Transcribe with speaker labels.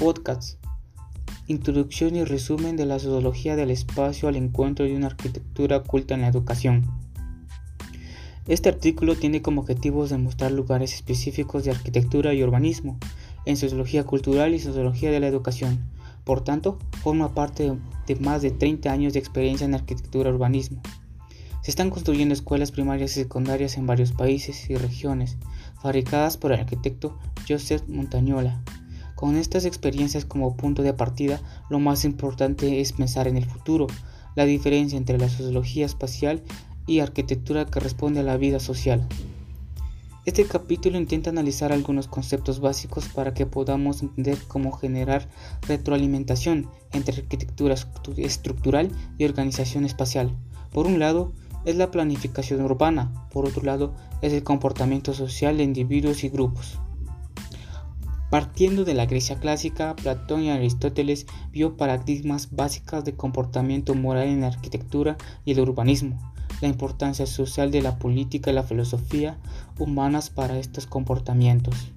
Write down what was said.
Speaker 1: podcast. Introducción y resumen de la sociología del espacio al encuentro de una arquitectura oculta en la educación. Este artículo tiene como objetivos demostrar lugares específicos de arquitectura y urbanismo en sociología cultural y sociología de la educación. Por tanto, forma parte de más de 30 años de experiencia en arquitectura y urbanismo. Se están construyendo escuelas primarias y secundarias en varios países y regiones, fabricadas por el arquitecto Joseph Montañola. Con estas experiencias como punto de partida, lo más importante es pensar en el futuro, la diferencia entre la sociología espacial y arquitectura que responde a la vida social. Este capítulo intenta analizar algunos conceptos básicos para que podamos entender cómo generar retroalimentación entre arquitectura estructural y organización espacial. Por un lado, es la planificación urbana, por otro lado, es el comportamiento social de individuos y grupos. Partiendo de la Grecia clásica, Platón y Aristóteles vio paradigmas básicas de comportamiento moral en la arquitectura y el urbanismo, la importancia social de la política y la filosofía humanas para estos comportamientos.